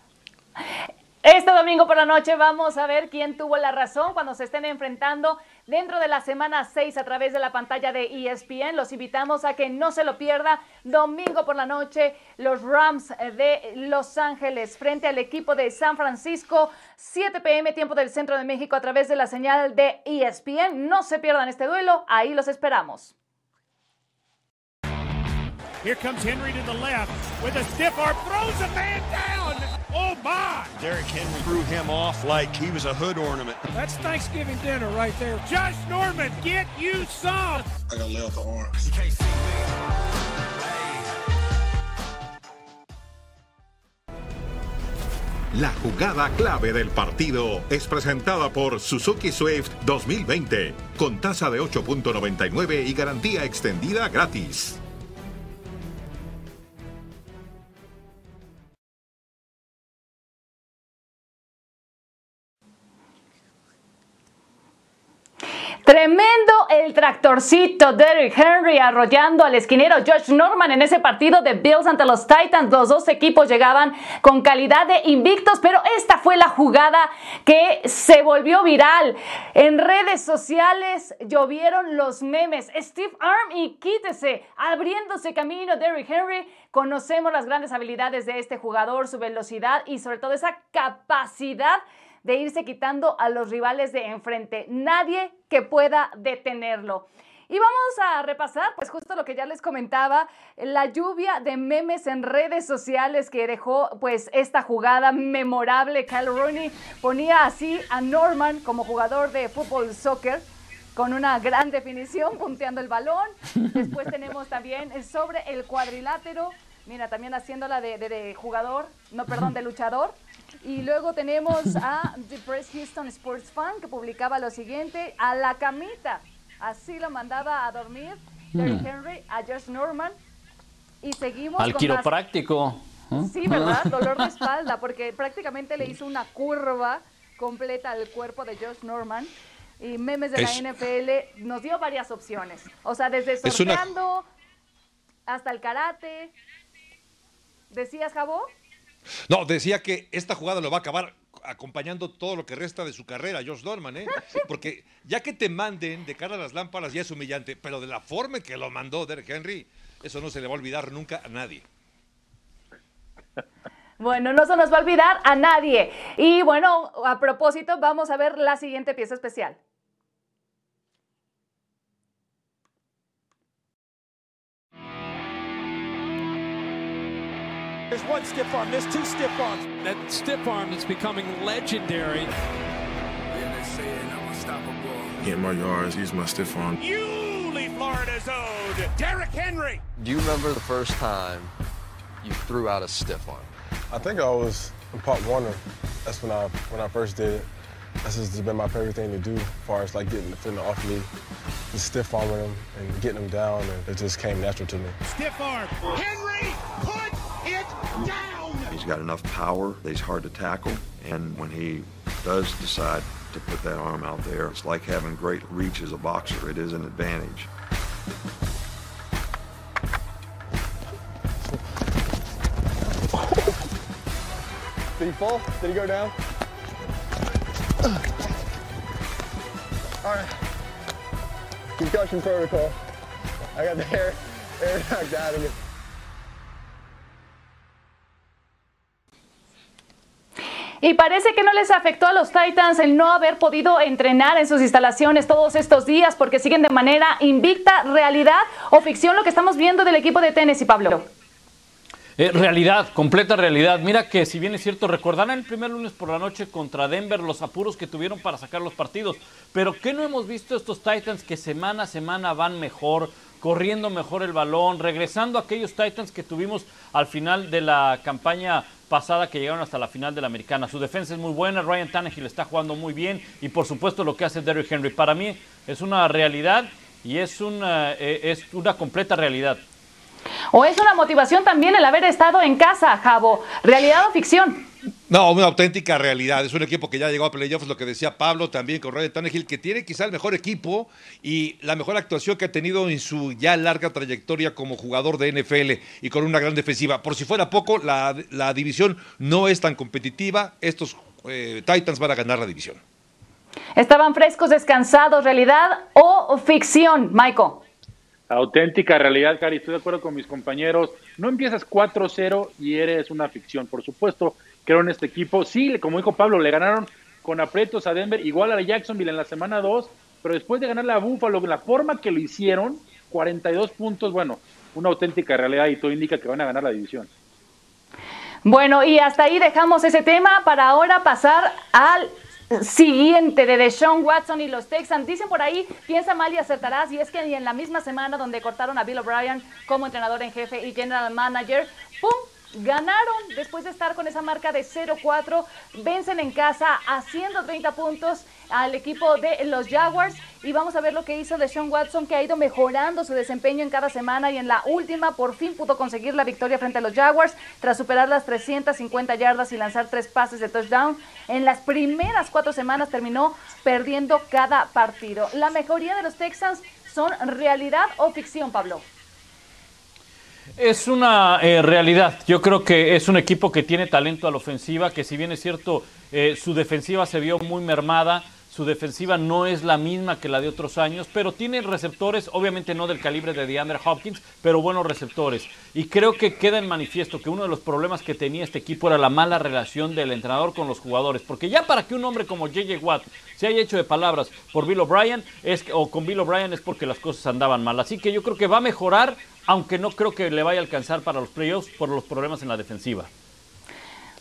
Este domingo por la noche vamos a ver quién tuvo la razón cuando se estén enfrentando dentro de la semana 6 a través de la pantalla de ESPN. Los invitamos a que no se lo pierda. Domingo por la noche, los Rams de Los Ángeles frente al equipo de San Francisco. 7 pm tiempo del centro de México a través de la señal de ESPN. No se pierdan este duelo. Ahí los esperamos. Here comes Henry to the left with a stiff arm, throws a man down. Oh my! Derrick Henry threw him off like he was a hood ornament. That's Thanksgiving dinner right there. Josh Norman, get you some. I gotta lay off the arms. La jugada clave del partido es presentada por Suzuki Swift 2020, con tasa de 8.99 y garantía extendida gratis. Tremendo el tractorcito Derrick Henry arrollando al esquinero Josh Norman en ese partido de Bills ante los Titans. Los dos equipos llegaban con calidad de invictos, pero esta fue la jugada que se volvió viral. En redes sociales llovieron los memes. Steve Arm y quítese, abriéndose camino Derrick Henry. Conocemos las grandes habilidades de este jugador, su velocidad y sobre todo esa capacidad de irse quitando a los rivales de enfrente. Nadie que pueda detenerlo. Y vamos a repasar, pues justo lo que ya les comentaba, la lluvia de memes en redes sociales que dejó pues esta jugada memorable. Kyle Rooney ponía así a Norman como jugador de fútbol soccer con una gran definición, punteando el balón. Después tenemos también sobre el cuadrilátero, mira, también haciéndola de, de jugador, no, perdón, de luchador. Y luego tenemos a The Press Houston Sports Fan que publicaba lo siguiente, a la camita. Así lo mandaba a dormir Terry mm. Henry, a Josh Norman. Y seguimos Al quiropráctico. ¿eh? Sí, ¿verdad? Dolor de espalda, porque prácticamente le hizo una curva completa al cuerpo de Josh Norman. Y memes de la NFL nos dio varias opciones. O sea, desde sorteando hasta el karate. ¿Decías, Jabo? No, decía que esta jugada lo va a acabar acompañando todo lo que resta de su carrera, Josh Norman, ¿eh? Porque ya que te manden de cara a las lámparas ya es humillante, pero de la forma en que lo mandó Derek Henry, eso no se le va a olvidar nunca a nadie. Bueno, no se nos va a olvidar a nadie. Y bueno, a propósito, vamos a ver la siguiente pieza especial. There's one stiff arm, there's two stiff arms. That stiff arm is becoming legendary. Get my yards, use my stiff arm. Yulee, Florida's own Derrick Henry. Do you remember the first time you threw out a stiff arm? I think I was in Pop Warner. That's when I when I first did it. That's just been my favorite thing to do, as far as like getting the defender off me, just stiff arming him and getting him down, and it just came natural to me. Stiff arm. Henry, put it down. He's got enough power he's hard to tackle, and when he does decide to put that arm out there, it's like having great reach as a boxer. It is an advantage. Did he fall? Did he go down? All right. Concussion protocol. I got the hair, hair knocked out of me. Y parece que no les afectó a los Titans el no haber podido entrenar en sus instalaciones todos estos días porque siguen de manera invicta, realidad o ficción lo que estamos viendo del equipo de Tennessee, Pablo. Eh, realidad, completa realidad. Mira que si bien es cierto, recordarán el primer lunes por la noche contra Denver los apuros que tuvieron para sacar los partidos. Pero ¿qué no hemos visto estos Titans que semana a semana van mejor, corriendo mejor el balón, regresando a aquellos Titans que tuvimos al final de la campaña pasada que llegaron hasta la final de la americana. Su defensa es muy buena, Ryan Tannehill está jugando muy bien y por supuesto lo que hace Derrick Henry. Para mí es una realidad y es una, eh, es una completa realidad. ¿O es una motivación también el haber estado en casa, Javo? ¿Realidad o ficción? No, una auténtica realidad. Es un equipo que ya llegó a playoffs, lo que decía Pablo también con Ryan Tannehill, que tiene quizá el mejor equipo y la mejor actuación que ha tenido en su ya larga trayectoria como jugador de NFL y con una gran defensiva. Por si fuera poco, la, la división no es tan competitiva. Estos eh, Titans van a ganar la división. ¿Estaban frescos, descansados, realidad o ficción, Michael? Auténtica realidad, Cari. Estoy de acuerdo con mis compañeros. No empiezas 4-0 y eres una ficción. Por supuesto, creo en este equipo. Sí, como dijo Pablo, le ganaron con aprietos a Denver, igual a Jacksonville en la semana 2, pero después de ganar la Buffalo, la forma que lo hicieron, 42 puntos, bueno, una auténtica realidad y todo indica que van a ganar la división. Bueno, y hasta ahí dejamos ese tema para ahora pasar al siguiente de Deshaun Watson y los Texans. Dicen por ahí, piensa mal y acertarás. Y es que en la misma semana donde cortaron a Bill O'Brien como entrenador en jefe y general manager, ¡pum! Ganaron después de estar con esa marca de 0-4, vencen en casa haciendo 30 puntos al equipo de los Jaguars y vamos a ver lo que hizo de Sean Watson que ha ido mejorando su desempeño en cada semana y en la última por fin pudo conseguir la victoria frente a los Jaguars tras superar las 350 yardas y lanzar tres pases de touchdown. En las primeras cuatro semanas terminó perdiendo cada partido. La mejoría de los Texans son realidad o ficción, Pablo. Es una eh, realidad. Yo creo que es un equipo que tiene talento a la ofensiva, que si bien es cierto, eh, su defensiva se vio muy mermada. Su defensiva no es la misma que la de otros años, pero tiene receptores, obviamente no del calibre de DeAndre Hopkins, pero buenos receptores. Y creo que queda en manifiesto que uno de los problemas que tenía este equipo era la mala relación del entrenador con los jugadores. Porque ya para que un hombre como JJ Watt se haya hecho de palabras por Bill O'Brien es, o con Bill O'Brien es porque las cosas andaban mal. Así que yo creo que va a mejorar, aunque no creo que le vaya a alcanzar para los playoffs por los problemas en la defensiva.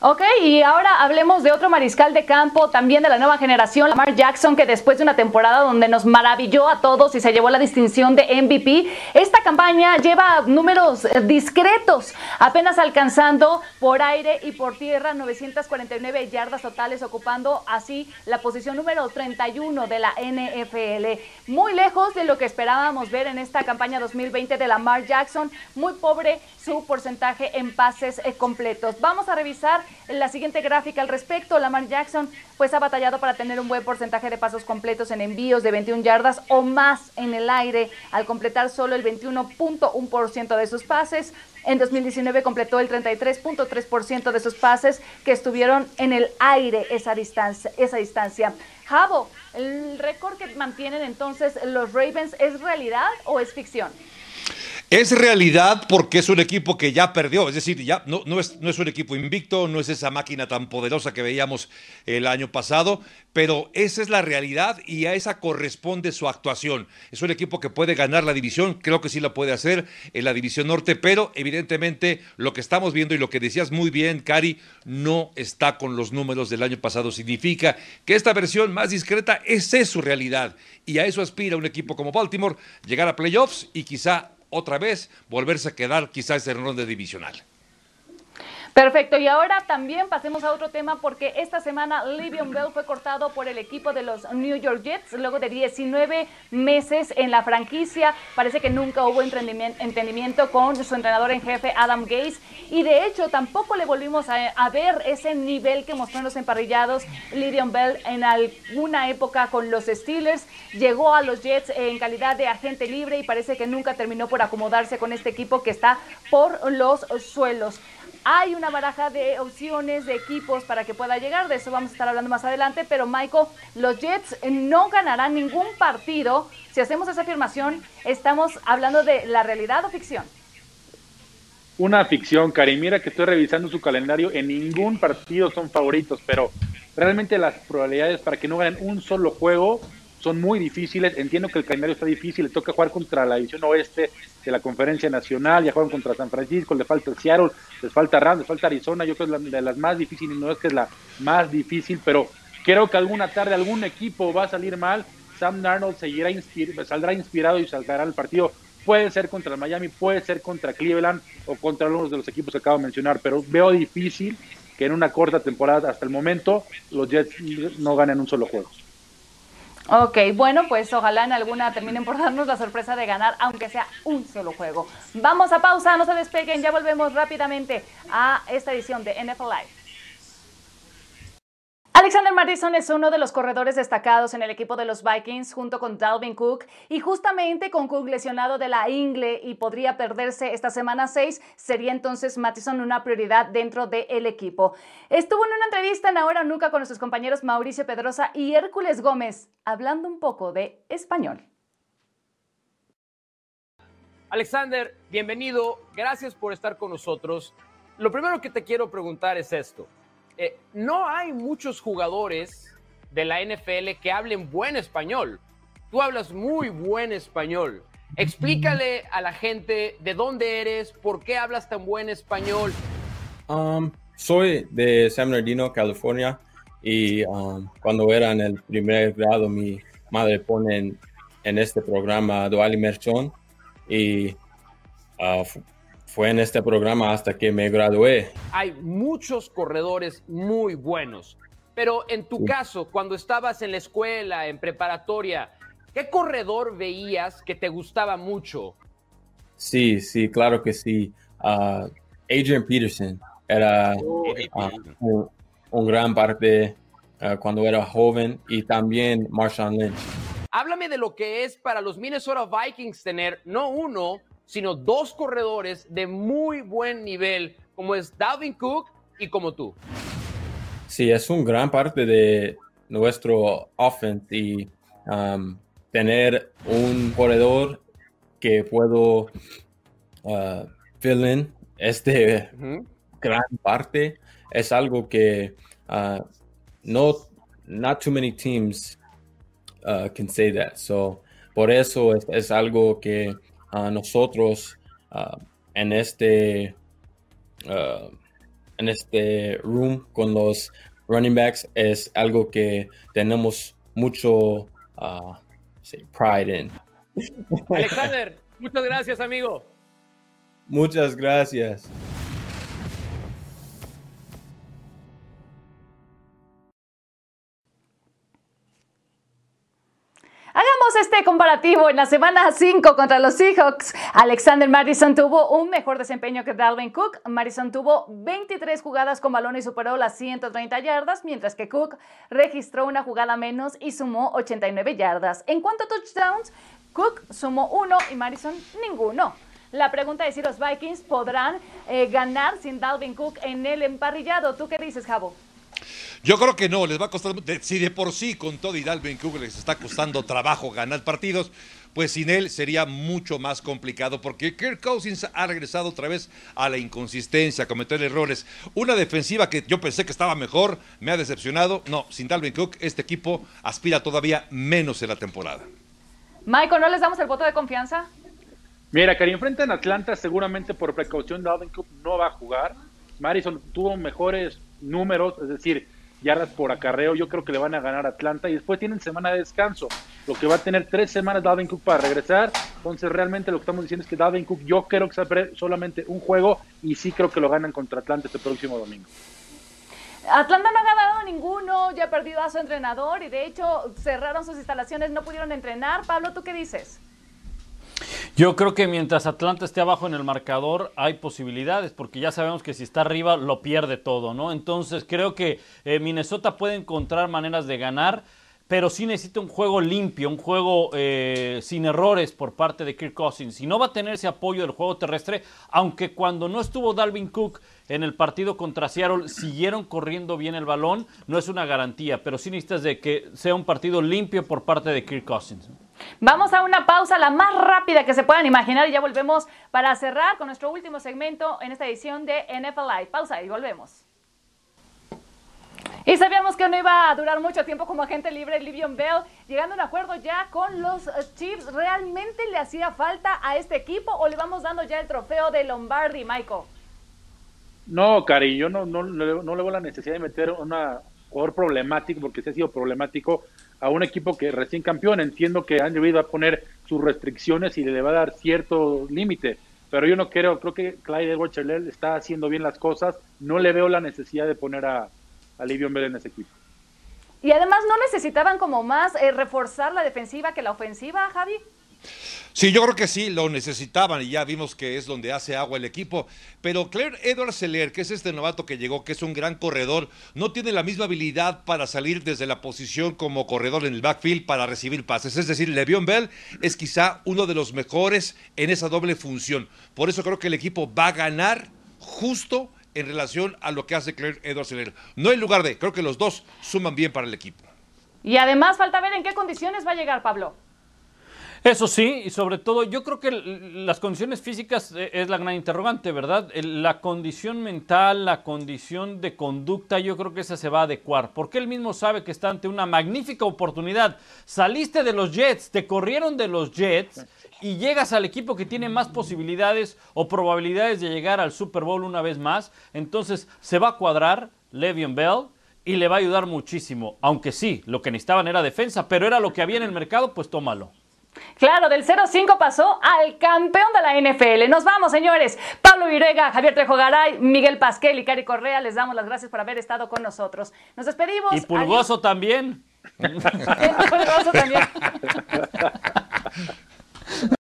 Ok, y ahora hablemos de otro mariscal de campo, también de la nueva generación, Lamar Jackson, que después de una temporada donde nos maravilló a todos y se llevó la distinción de MVP, esta campaña lleva números discretos, apenas alcanzando por aire y por tierra 949 yardas totales, ocupando así la posición número 31 de la NFL. Muy lejos de lo que esperábamos ver en esta campaña 2020 de Lamar Jackson, muy pobre su porcentaje en pases completos. Vamos a revisar la siguiente gráfica al respecto. Lamar Jackson pues ha batallado para tener un buen porcentaje de pasos completos en envíos de 21 yardas o más en el aire, al completar solo el 21.1% de sus pases. En 2019 completó el 33.3% de sus pases que estuvieron en el aire esa distancia. Esa distancia. Javo, ¿el récord que mantienen entonces los Ravens es realidad o es ficción? Es realidad porque es un equipo que ya perdió, es decir, ya no, es, no es un equipo invicto, no es esa máquina tan poderosa que veíamos el año pasado, pero esa es la realidad y a esa corresponde su actuación. Es un equipo que puede ganar la división, creo que sí la puede hacer en la división norte, pero evidentemente lo que estamos viendo y lo que decías muy bien, Cari, no está con los números del año pasado. Significa que esta versión más discreta, esa es su realidad y a eso aspira un equipo como Baltimore, llegar a playoffs y quizá otra vez volverse a quedar quizás en ronda divisional. Perfecto, y ahora también pasemos a otro tema porque esta semana Livion Bell fue cortado por el equipo de los New York Jets luego de 19 meses en la franquicia. Parece que nunca hubo entendimiento con su entrenador en jefe Adam Gates y de hecho tampoco le volvimos a, ver ese nivel que mostró en los emparrillados Livion Bell en alguna época con los Steelers. Llegó a los Jets en calidad de agente libre y parece que nunca terminó por acomodarse con este equipo que está por los suelos. Hay una baraja de opciones de equipos para que pueda llegar, de eso vamos a estar hablando más adelante, pero Michael, los Jets no ganarán ningún partido. Si hacemos esa afirmación, estamos hablando de la realidad o ficción. Una ficción, Cari. Mira que estoy revisando su calendario. En ningún partido son favoritos, pero realmente las probabilidades para que no ganen un solo juego son muy difíciles. Entiendo que el calendario está difícil, le toca jugar contra la división oeste de la conferencia nacional, ya juegan contra San Francisco, le falta Seattle, les falta Rams, les falta Arizona, yo creo que es de las más difíciles, no es que es la más difícil, pero creo que alguna tarde algún equipo va a salir mal, Sam Darnold seguirá saldrá inspirado y saltará el partido. Puede ser contra Miami, puede ser contra Cleveland o contra algunos de los equipos que acabo de mencionar, pero veo difícil que en una corta temporada hasta el momento los Jets no ganen un solo juego. Ok, bueno, pues ojalá en alguna terminen por darnos la sorpresa de ganar, aunque sea un solo juego. Vamos a pausa, no se despeguen, ya volvemos rápidamente a esta edición de NFL Live. Alexander Madison es uno de los corredores destacados en el equipo de los Vikings junto con Dalvin Cook y justamente con Cook lesionado de la ingle y podría perderse esta semana 6, sería entonces Madison una prioridad dentro del equipo. Estuvo en una entrevista en Ahora Nunca con nuestros compañeros Mauricio Pedrosa y Hércules Gómez hablando un poco de español. Alexander, bienvenido, gracias por estar con nosotros. Lo primero que te quiero preguntar es esto. Eh, no hay muchos jugadores de la NFL que hablen buen español. Tú hablas muy buen español. Explícale a la gente de dónde eres, por qué hablas tan buen español. Um, soy de San Bernardino, California, y um, cuando era en el primer grado, mi madre pone en, este programa Dual Inmersión y uh, fue en este programa hasta que me gradué. Hay muchos corredores muy buenos, pero en tu caso, cuando estabas en la escuela, en preparatoria, ¿qué corredor veías que te gustaba mucho? Sí, sí, claro que sí. Uh, Adrian Peterson era uh, un, gran parte uh, cuando era joven y también Marshawn Lynch. Háblame de lo que es para los Minnesota Vikings tener no uno, sino dos corredores de muy buen nivel, como es Dalvin Cook y como tú. Sí, es un gran parte de nuestro offense y um, tener un corredor que puedo uh, fill in este gran parte es algo que uh, no not too many teams uh, can say that so por eso es algo que a nosotros ah, en este ah, en este room con los running backs es algo que tenemos mucho uh, pride en. Alexander, muchas gracias, amigo. Muchas gracias. Este comparativo. En la semana 5 contra los Seahawks, Alexander Madison tuvo un mejor desempeño que Dalvin Cook. Madison tuvo 23 jugadas con balón y superó las 130 yardas, mientras que Cook registró una jugada menos y sumó 89 yardas. En cuanto a touchdowns, Cook sumó uno y Madison ninguno. La pregunta es si los Vikings podrán eh, ganar sin Dalvin Cook en el emparrillado. ¿Tú qué dices, Jabo? Yo creo que no, les va a costar. Si de por sí con todo y Dalvin Cook les está costando trabajo ganar partidos, pues sin él sería mucho más complicado porque Kirk Cousins ha regresado otra vez a la inconsistencia, a cometer errores. Una defensiva que yo pensé que estaba mejor, me ha decepcionado. No, sin Dalvin Cook, este equipo aspira todavía menos en la temporada. Michael, ¿no les damos el voto de confianza? Mira, que enfrentan a Atlanta, seguramente por precaución Dalvin Cook no va a jugar. Madison tuvo mejores números, es decir, yardas por acarreo. Yo creo que le van a ganar a Atlanta y después tienen semana de descanso, lo que va a tener tres semanas Dalvin Cook para regresar. Entonces, realmente lo que estamos diciendo es que Dalvin Cook, yo creo que se solamente un juego y sí creo que lo ganan contra Atlanta este próximo domingo. Atlanta no ha ganado ninguno, ya ha perdido a su entrenador y de hecho cerraron sus instalaciones, no pudieron entrenar. Pablo, ¿tú qué dices? Yo creo que mientras Atlanta esté abajo en el marcador hay posibilidades, porque ya sabemos que si está arriba lo pierde todo, ¿no? Entonces creo que eh, Minnesota puede encontrar maneras de ganar, pero sí necesita un juego limpio, un juego eh, sin errores por parte de Kirk Cousins. Y no va a tener ese apoyo del juego terrestre, aunque cuando no estuvo Dalvin Cook en el partido contra Seattle siguieron corriendo bien el balón, no es una garantía, pero sí necesitas de que sea un partido limpio por parte de Kirk Cousins. Vamos a una pausa, la más rápida que se puedan imaginar, y ya volvemos para cerrar con nuestro último segmento en esta edición de NFL Live. Pausa y volvemos. Y sabíamos que no iba a durar mucho tiempo como agente libre Livion Bell, llegando a un acuerdo ya con los eh, Chiefs. ¿Realmente le hacía falta a este equipo o le vamos dando ya el trofeo de Lombardi, Michael? No, Cari, yo no, no, no, le veo la necesidad de meter un jugador problemático, porque se ha sido problemático a un equipo que recién campeón. Entiendo que Andrew Reid va a poner sus restricciones y le va a dar cierto límite, pero yo no creo, creo que Clyde Edwards está haciendo bien las cosas. No le veo la necesidad de poner a, a Livion Bell en ese equipo. Y además no necesitaban como más eh, reforzar la defensiva que la ofensiva, Javi. Sí, yo creo que sí, lo necesitaban y ya vimos que es donde hace agua el equipo. Pero Claire Edward Seller, que es este novato que llegó, que es un gran corredor, no tiene la misma habilidad para salir desde la posición como corredor en el backfield para recibir pases. Es decir, Le'Veon Bell es quizá uno de los mejores en esa doble función. Por eso creo que el equipo va a ganar justo en relación a lo que hace Claire Edward Seller. No en lugar de, creo que los dos suman bien para el equipo. Y además falta ver en qué condiciones va a llegar Pablo. Eso sí, y sobre todo yo creo que las condiciones físicas eh, es la gran interrogante, ¿verdad? La condición mental, la condición de conducta, yo creo que esa se va a adecuar, porque él mismo sabe que está ante una magnífica oportunidad. Saliste de los Jets, te corrieron de los Jets y llegas al equipo que tiene más posibilidades o probabilidades de llegar al Super Bowl una vez más, entonces se va a cuadrar Le'Veon Bell y le va a ayudar muchísimo, aunque sí, lo que necesitaban era defensa, pero era lo que había en el mercado, pues tómalo. Claro, del 0-5 pasó al campeón de la NFL. Nos vamos, señores. Pablo Virega, Javier Trejo Garay, Miguel Pasquel y Cari Correa, les damos las gracias por haber estado con nosotros. Nos despedimos. Y Pulgoso también. Pulgoso también.